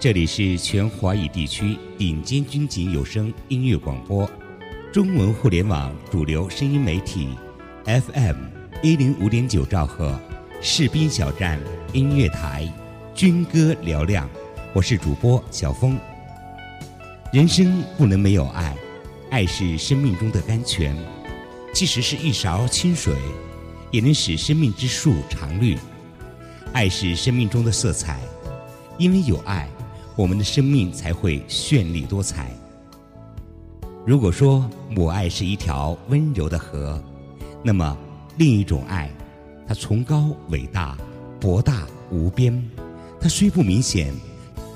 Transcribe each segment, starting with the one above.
这里是全华语地区顶尖军警有声音乐广播，中文互联网主流声音媒体，FM 一零五点九兆赫，士兵小站音乐台，军歌嘹亮。我是主播小峰。人生不能没有爱，爱是生命中的甘泉，即使是一勺清水，也能使生命之树常绿。爱是生命中的色彩，因为有爱。我们的生命才会绚丽多彩。如果说母爱是一条温柔的河，那么另一种爱，它崇高伟大、博大无边。它虽不明显，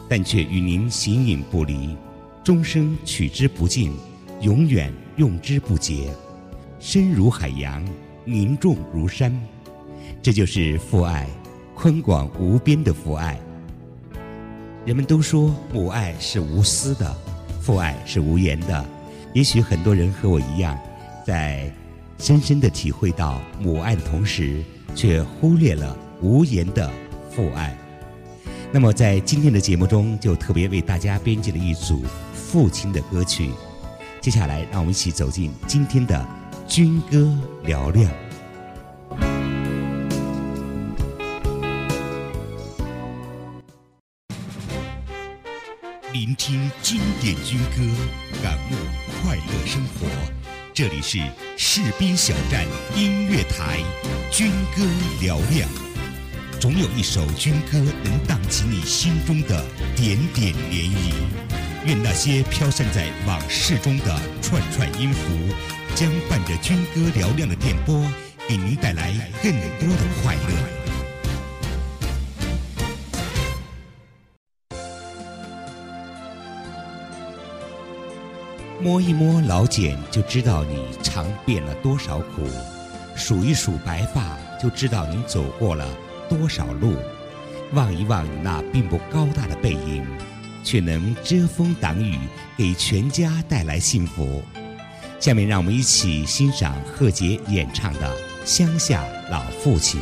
但却与您形影不离，终生取之不尽，永远用之不竭。深如海洋，凝重如山。这就是父爱，宽广无边的父爱。人们都说母爱是无私的，父爱是无言的。也许很多人和我一样，在深深的体会到母爱的同时，却忽略了无言的父爱。那么，在今天的节目中，就特别为大家编辑了一组父亲的歌曲。接下来，让我们一起走进今天的军歌嘹亮。聆听经典军歌，感悟快乐生活。这里是士兵小站音乐台，军歌嘹亮。总有一首军歌能荡起你心中的点点涟漪。愿那些飘散在往事中的串串音符，将伴着军歌嘹亮的电波，给您带来更多的快乐。摸一摸老茧，就知道你尝遍了多少苦；数一数白发，就知道你走过了多少路。望一望你那并不高大的背影，却能遮风挡雨，给全家带来幸福。下面让我们一起欣赏贺杰演唱的《乡下老父亲》。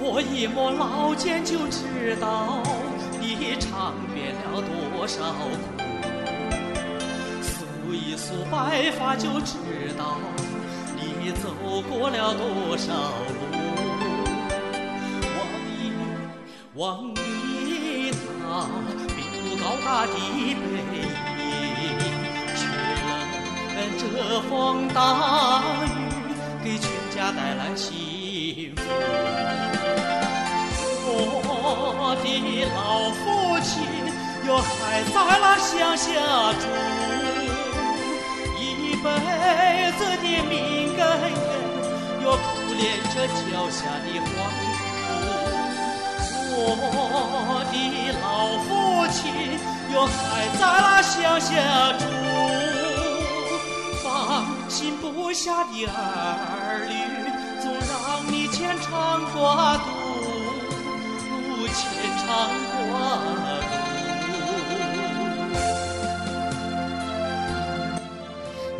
摸一摸老茧，就知道。多少苦？数一数白发，就知道你走过了多少路。望一望你那并不高大的背影，却能遮风挡雨，给全家带来幸福。我的老父亲哟还在那乡下住，一辈子的命根根哟苦练着脚下的黄土。我的老父亲哟还在那乡下住，放心不下的儿女总让你牵肠挂肚。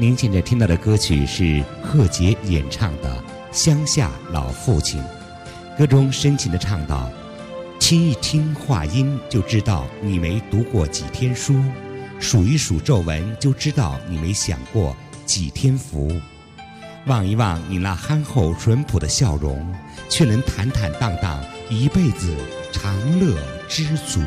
您现在听到的歌曲是贺杰演唱的《乡下老父亲》，歌中深情的唱道：“听一听话音，就知道你没读过几天书；数一数皱纹，就知道你没享过几天福。望一望你那憨厚淳朴的笑容，却能坦坦荡荡一辈子，长乐知足。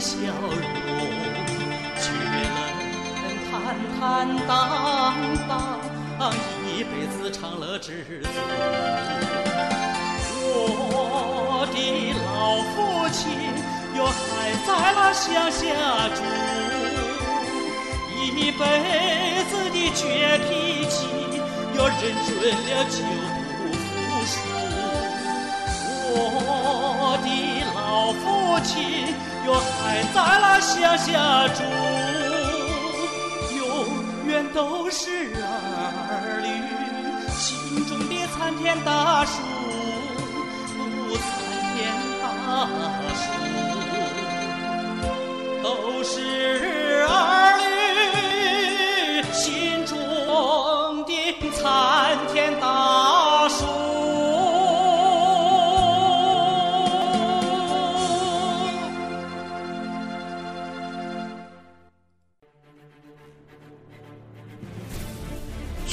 笑容，却能坦坦荡荡一辈子长乐知足。我的老父亲哟还在那乡下住，一辈子的倔脾气哟认准了就父亲哟还在那乡下住，永远都是儿女心中的参天大树。参天大树都是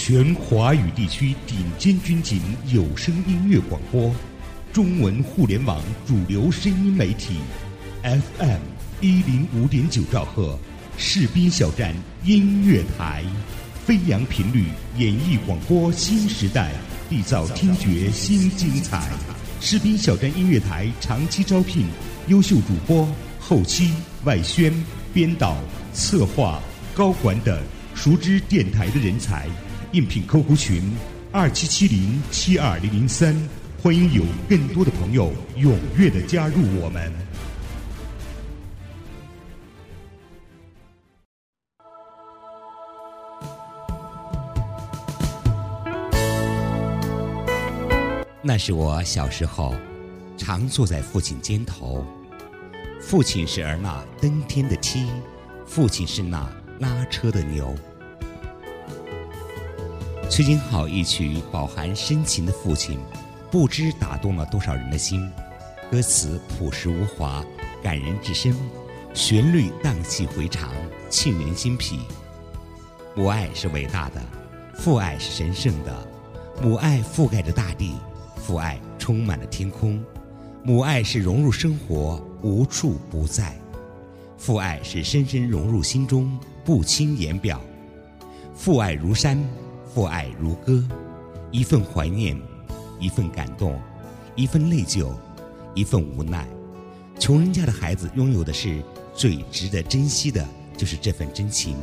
全华语地区顶尖军警有声音乐广播。中文互联网主流声音媒体，FM 一零五点九兆赫，士兵小站音乐台，飞扬频率演绎广播新时代，缔造听觉新精彩。士兵小站音乐台长期招聘优秀主播、后期、外宣、编导、策划、高管等熟知电台的人才，应聘 QQ 群二七七零七二零零三。欢迎有更多的朋友踊跃的加入我们。那是我小时候，常坐在父亲肩头。父亲是儿那登天的梯，父亲是那拉车的牛。崔金浩一曲饱含深情的父亲。不知打动了多少人的心，歌词朴实无华，感人至深，旋律荡气回肠，沁人心脾。母爱是伟大的，父爱是神圣的，母爱覆盖着大地，父爱充满了天空，母爱是融入生活，无处不在，父爱是深深融入心中，不轻言表。父爱如山，父爱如歌，一份怀念。一份感动，一份内疚，一份无奈。穷人家的孩子拥有的是最值得珍惜的，就是这份真情。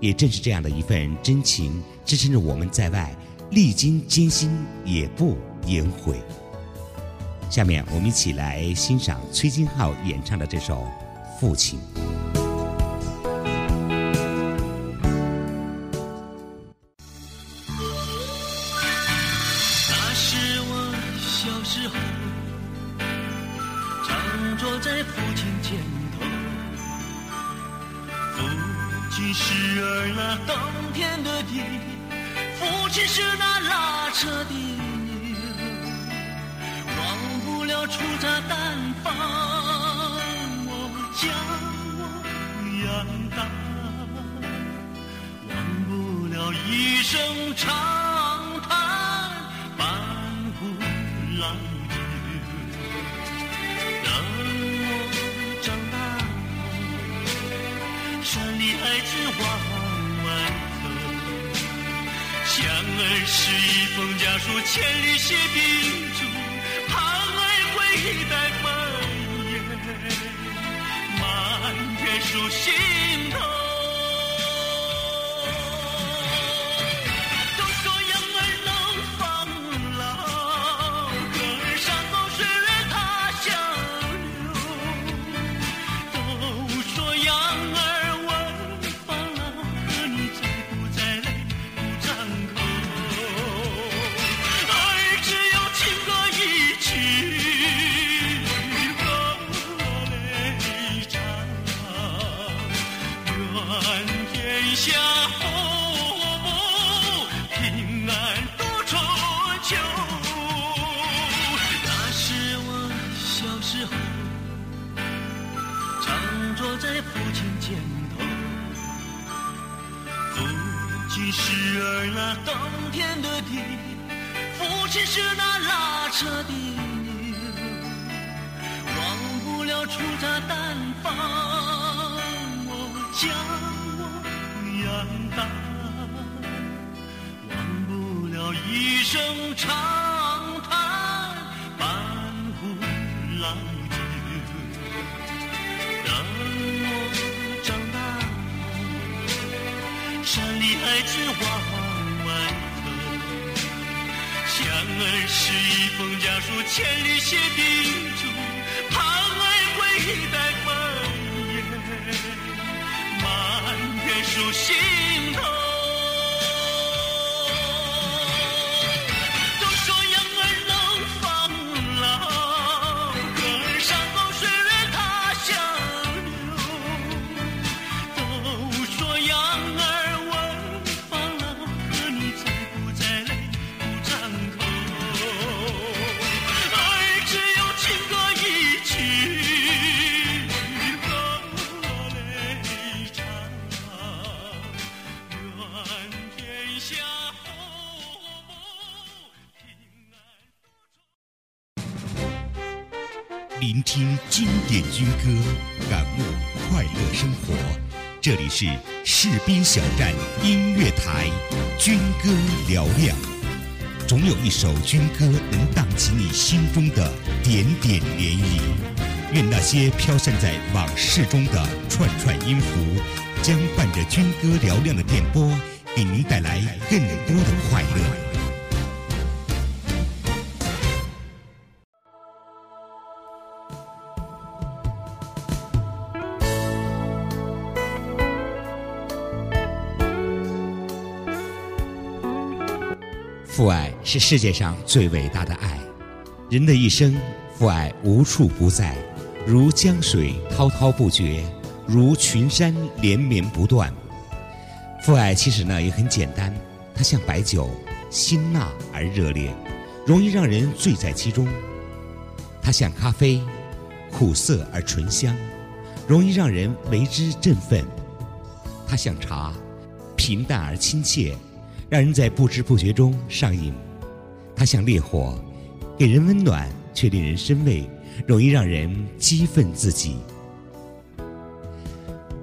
也正是这样的一份真情，支撑着我们在外历经艰辛也不言悔。下面我们一起来欣赏崔金浩演唱的这首《父亲》。后，山里孩子往外走，想儿时一封家书，千里写叮嘱，盼儿会带芬叶，满天数心头。点头父亲是儿那登天的梯父亲是那拉车的牛忘不了粗茶淡饭将我养大忘不了一声长叹半壶老孩子往外头，想儿时一封家书，千里写叮嘱，盼儿会带芬叶，满园树心这里是士兵小站音乐台，军歌嘹亮。总有一首军歌能荡起你心中的点点涟漪。愿那些飘散在往事中的串串音符，将伴着军歌嘹亮的电波，给您带来更多的快乐。是世界上最伟大的爱，人的一生，父爱无处不在，如江水滔滔不绝，如群山连绵不断。父爱其实呢也很简单，它像白酒，辛辣而热烈，容易让人醉在其中；它像咖啡，苦涩而醇香，容易让人为之振奋；它像茶，平淡而亲切。让人在不知不觉中上瘾。它像烈火，给人温暖却令人生畏，容易让人激愤自己。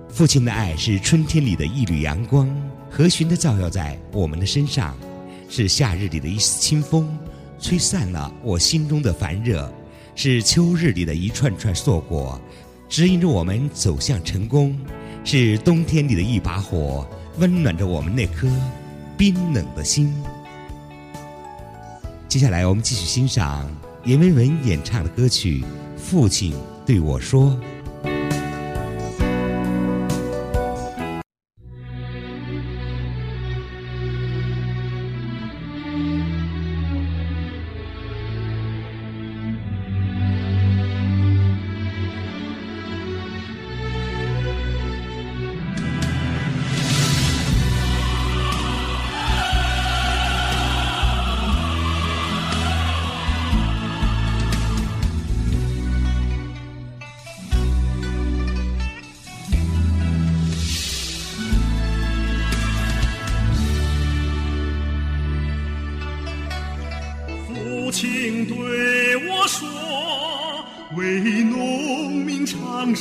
父亲的爱是春天里的一缕阳光，和煦的照耀在我们的身上；是夏日里的一丝清风，吹散了我心中的烦热；是秋日里的一串串硕果，指引着我们走向成功；是冬天里的一把火，温暖着我们那颗。冰冷的心。接下来，我们继续欣赏阎维文演唱的歌曲《父亲对我说》。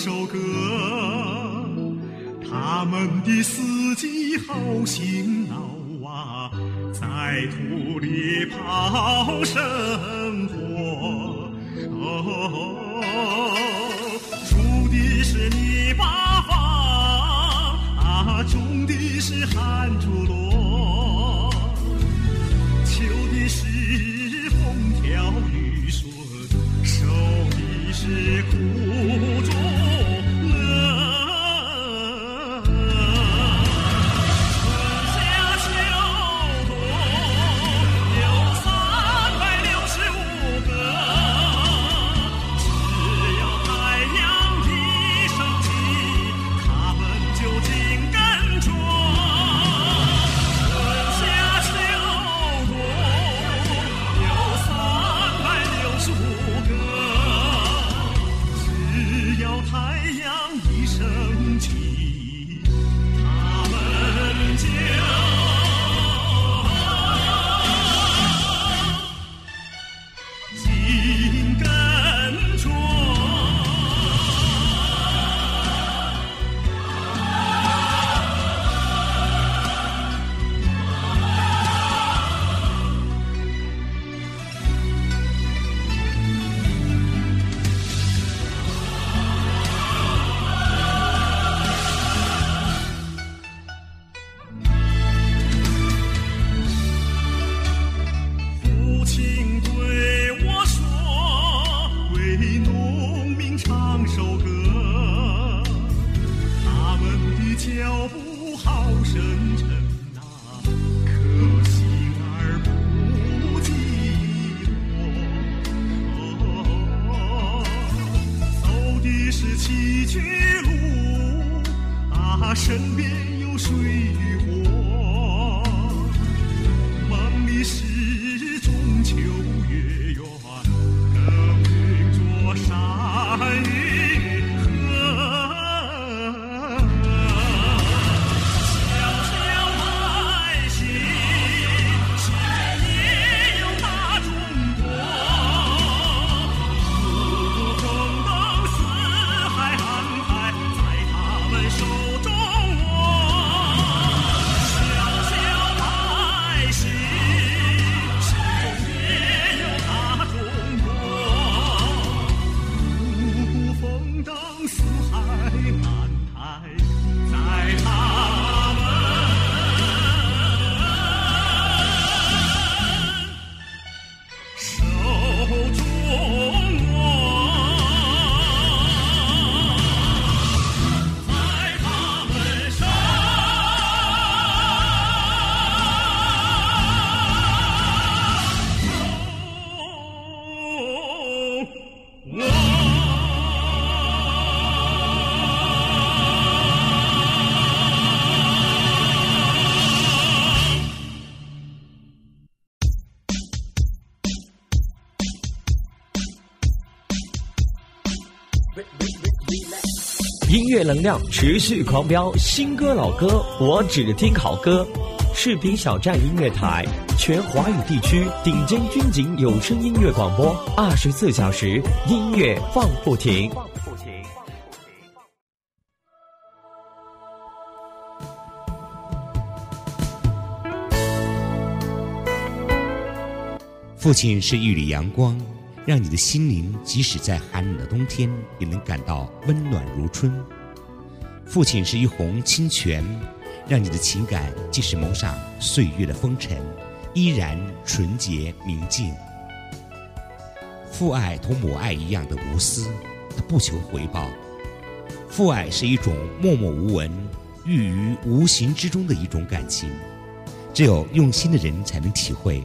首歌，他们的司机好辛劳啊，在土里刨生音乐能量持续狂飙，新歌老歌我只听好歌。视频小站音乐台，全华语地区顶尖军警有声音乐广播，二十四小时音乐放不停。父亲是一缕阳光，让你的心灵即使在寒冷的冬天也能感到温暖如春。父亲是一泓清泉，让你的情感即使蒙上岁月的风尘，依然纯洁明净。父爱同母爱一样的无私，它不求回报。父爱是一种默默无闻、寓于无形之中的一种感情，只有用心的人才能体会。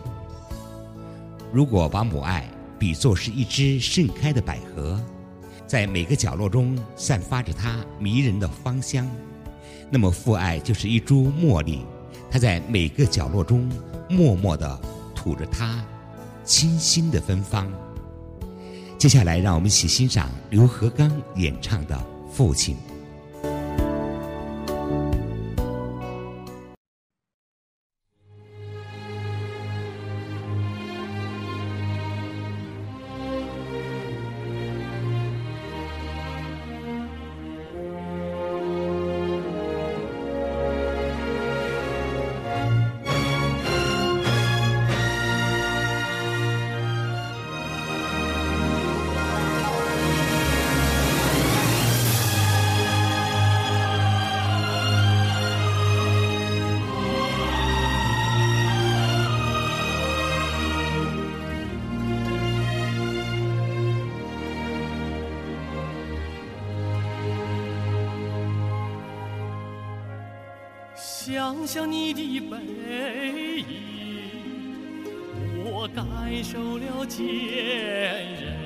如果把母爱比作是一只盛开的百合，在每个角落中散发着它迷人的芳香，那么父爱就是一株茉莉，它在每个角落中默默地吐着它清新的芬芳。接下来，让我们一起欣赏刘和刚演唱的《父亲》。想想你的背影，我感受了坚韧；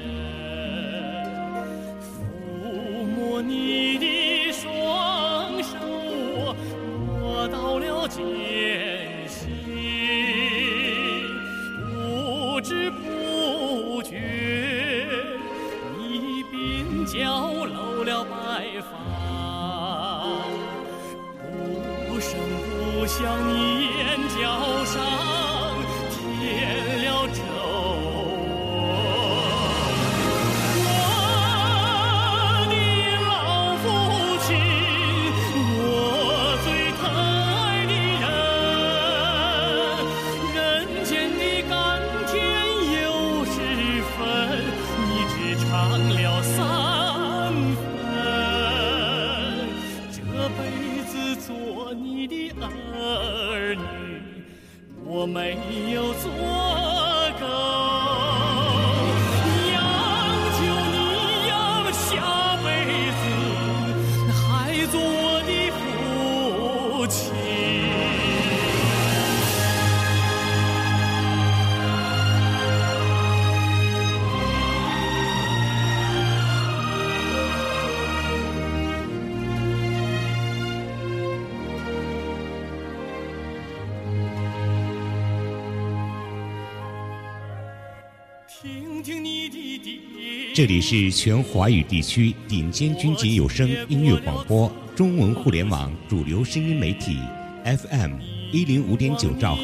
这里是全华语地区顶尖军警有声音乐广播中文互联网主流声音媒体 FM 一零五点九兆赫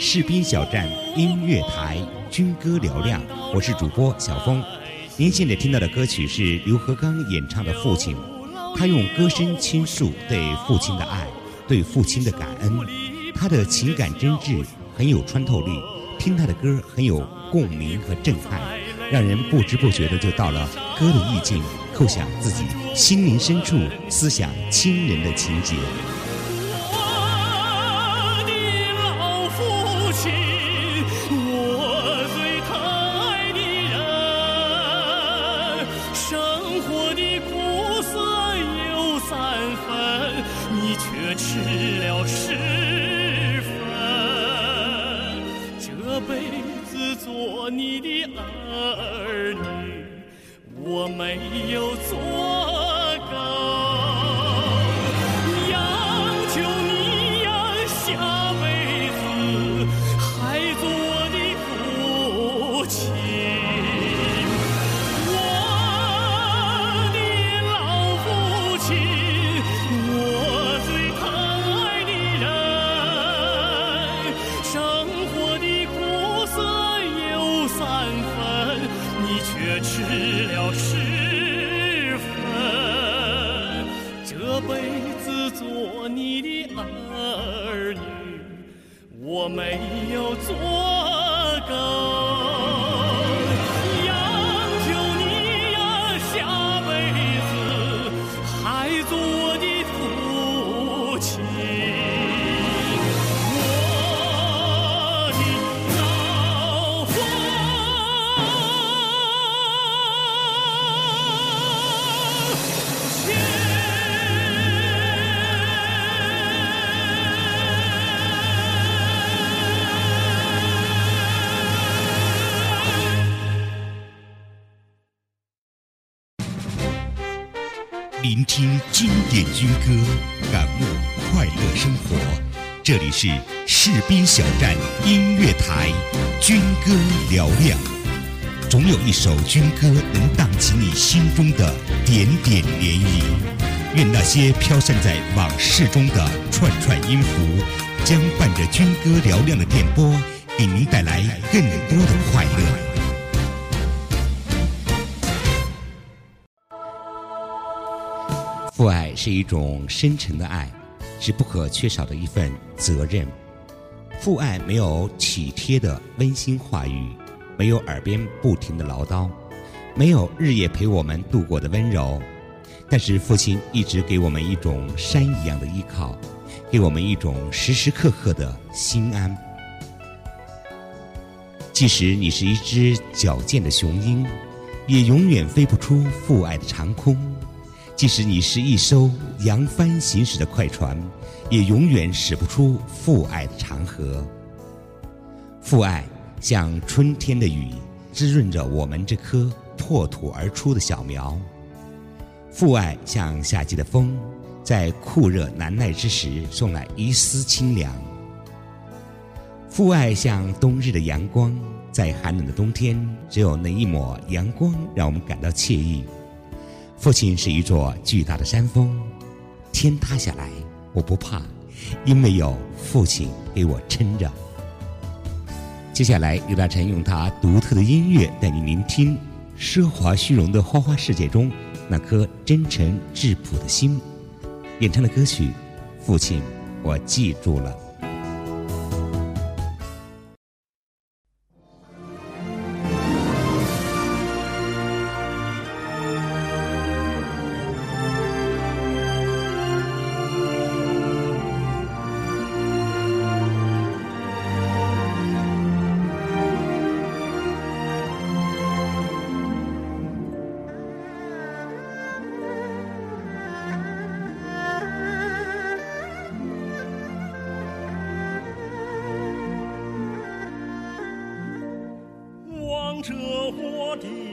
士兵小站音乐台军歌嘹亮，我是主播小峰。您现在听到的歌曲是刘和刚演唱的《父亲》，他用歌声倾诉对父亲的爱，对父亲的感恩，他的情感真挚，很有穿透力，听他的歌很有共鸣和震撼。让人不知不觉的就到了歌的意境，叩响自己心灵深处思想亲人的情节。你的儿女，我没有做够。这里是士兵小站音乐台，军歌嘹亮。总有一首军歌能荡起你心中的点点涟漪。愿那些飘散在往事中的串串音符，将伴着军歌嘹亮的电波，给您带来更多的快乐。父爱是一种深沉的爱，是不可缺少的一份责任。父爱没有体贴的温馨话语，没有耳边不停的唠叨，没有日夜陪我们度过的温柔，但是父亲一直给我们一种山一样的依靠，给我们一种时时刻刻的心安。即使你是一只矫健的雄鹰，也永远飞不出父爱的长空。即使你是一艘扬帆行驶的快船，也永远驶不出父爱的长河。父爱像春天的雨，滋润着我们这颗破土而出的小苗；父爱像夏季的风，在酷热难耐之时送来一丝清凉；父爱像冬日的阳光，在寒冷的冬天，只有那一抹阳光让我们感到惬意。父亲是一座巨大的山峰，天塌下来我不怕，因为有父亲给我撑着。接下来，刘大成用他独特的音乐带你聆听奢华虚荣的花花世界中那颗真诚质朴的心。演唱的歌曲《父亲》，我记住了。我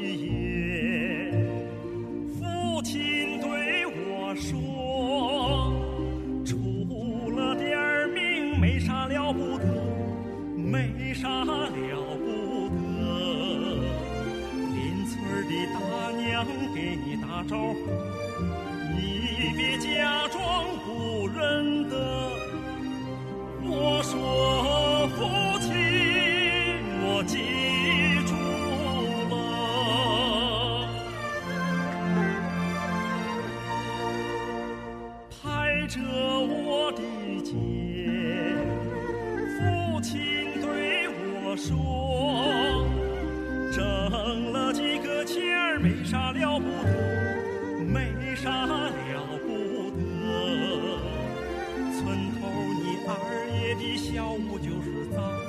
跳舞就是脏。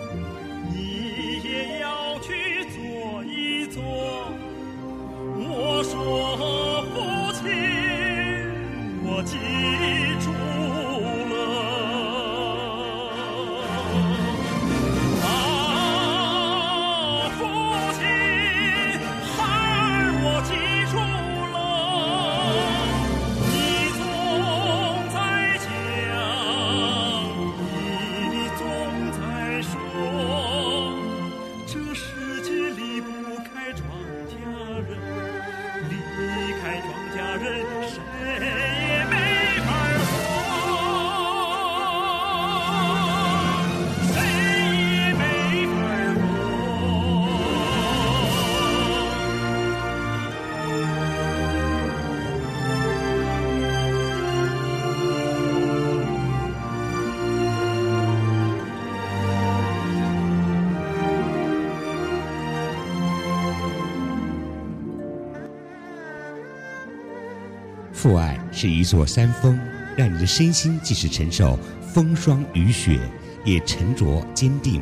父爱是一座山峰，让你的身心即使承受风霜雨雪，也沉着坚定；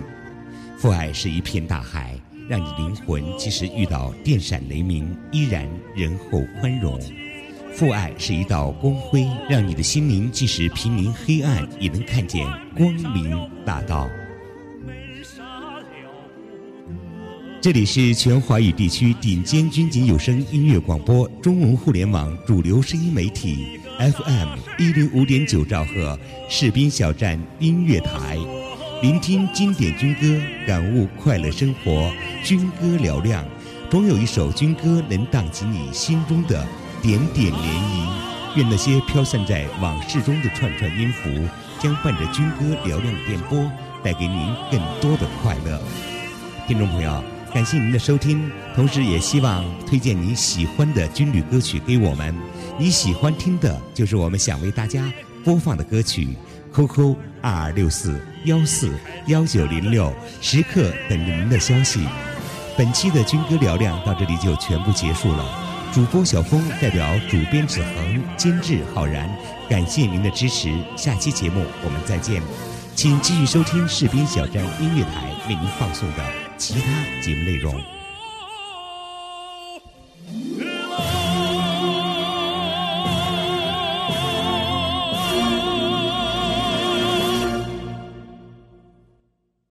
父爱是一片大海，让你灵魂即使遇到电闪雷鸣，依然仁厚宽容；父爱是一道光辉，让你的心灵即使濒临黑暗，也能看见光明大道。这里是全华语地区顶尖军警有声音乐广播中文互联网主流声音媒体 FM 一零五点九兆赫士兵小站音乐台，聆听经典军歌，感悟快乐生活，军歌嘹亮，总有一首军歌能荡起你心中的点点涟漪。愿那些飘散在往事中的串串音符，将伴着军歌嘹亮的电波，带给您更多的快乐。听众朋友，感谢您的收听，同时也希望推荐你喜欢的军旅歌曲给我们。你喜欢听的就是我们想为大家播放的歌曲。QQ 二二六四幺四幺九零六，时刻等着您的消息。本期的军歌嘹亮到这里就全部结束了。主播小峰代表主编子恒、监制浩然，感谢您的支持。下期节目我们再见，请继续收听士兵小站音乐台为您放送的其他节目内容。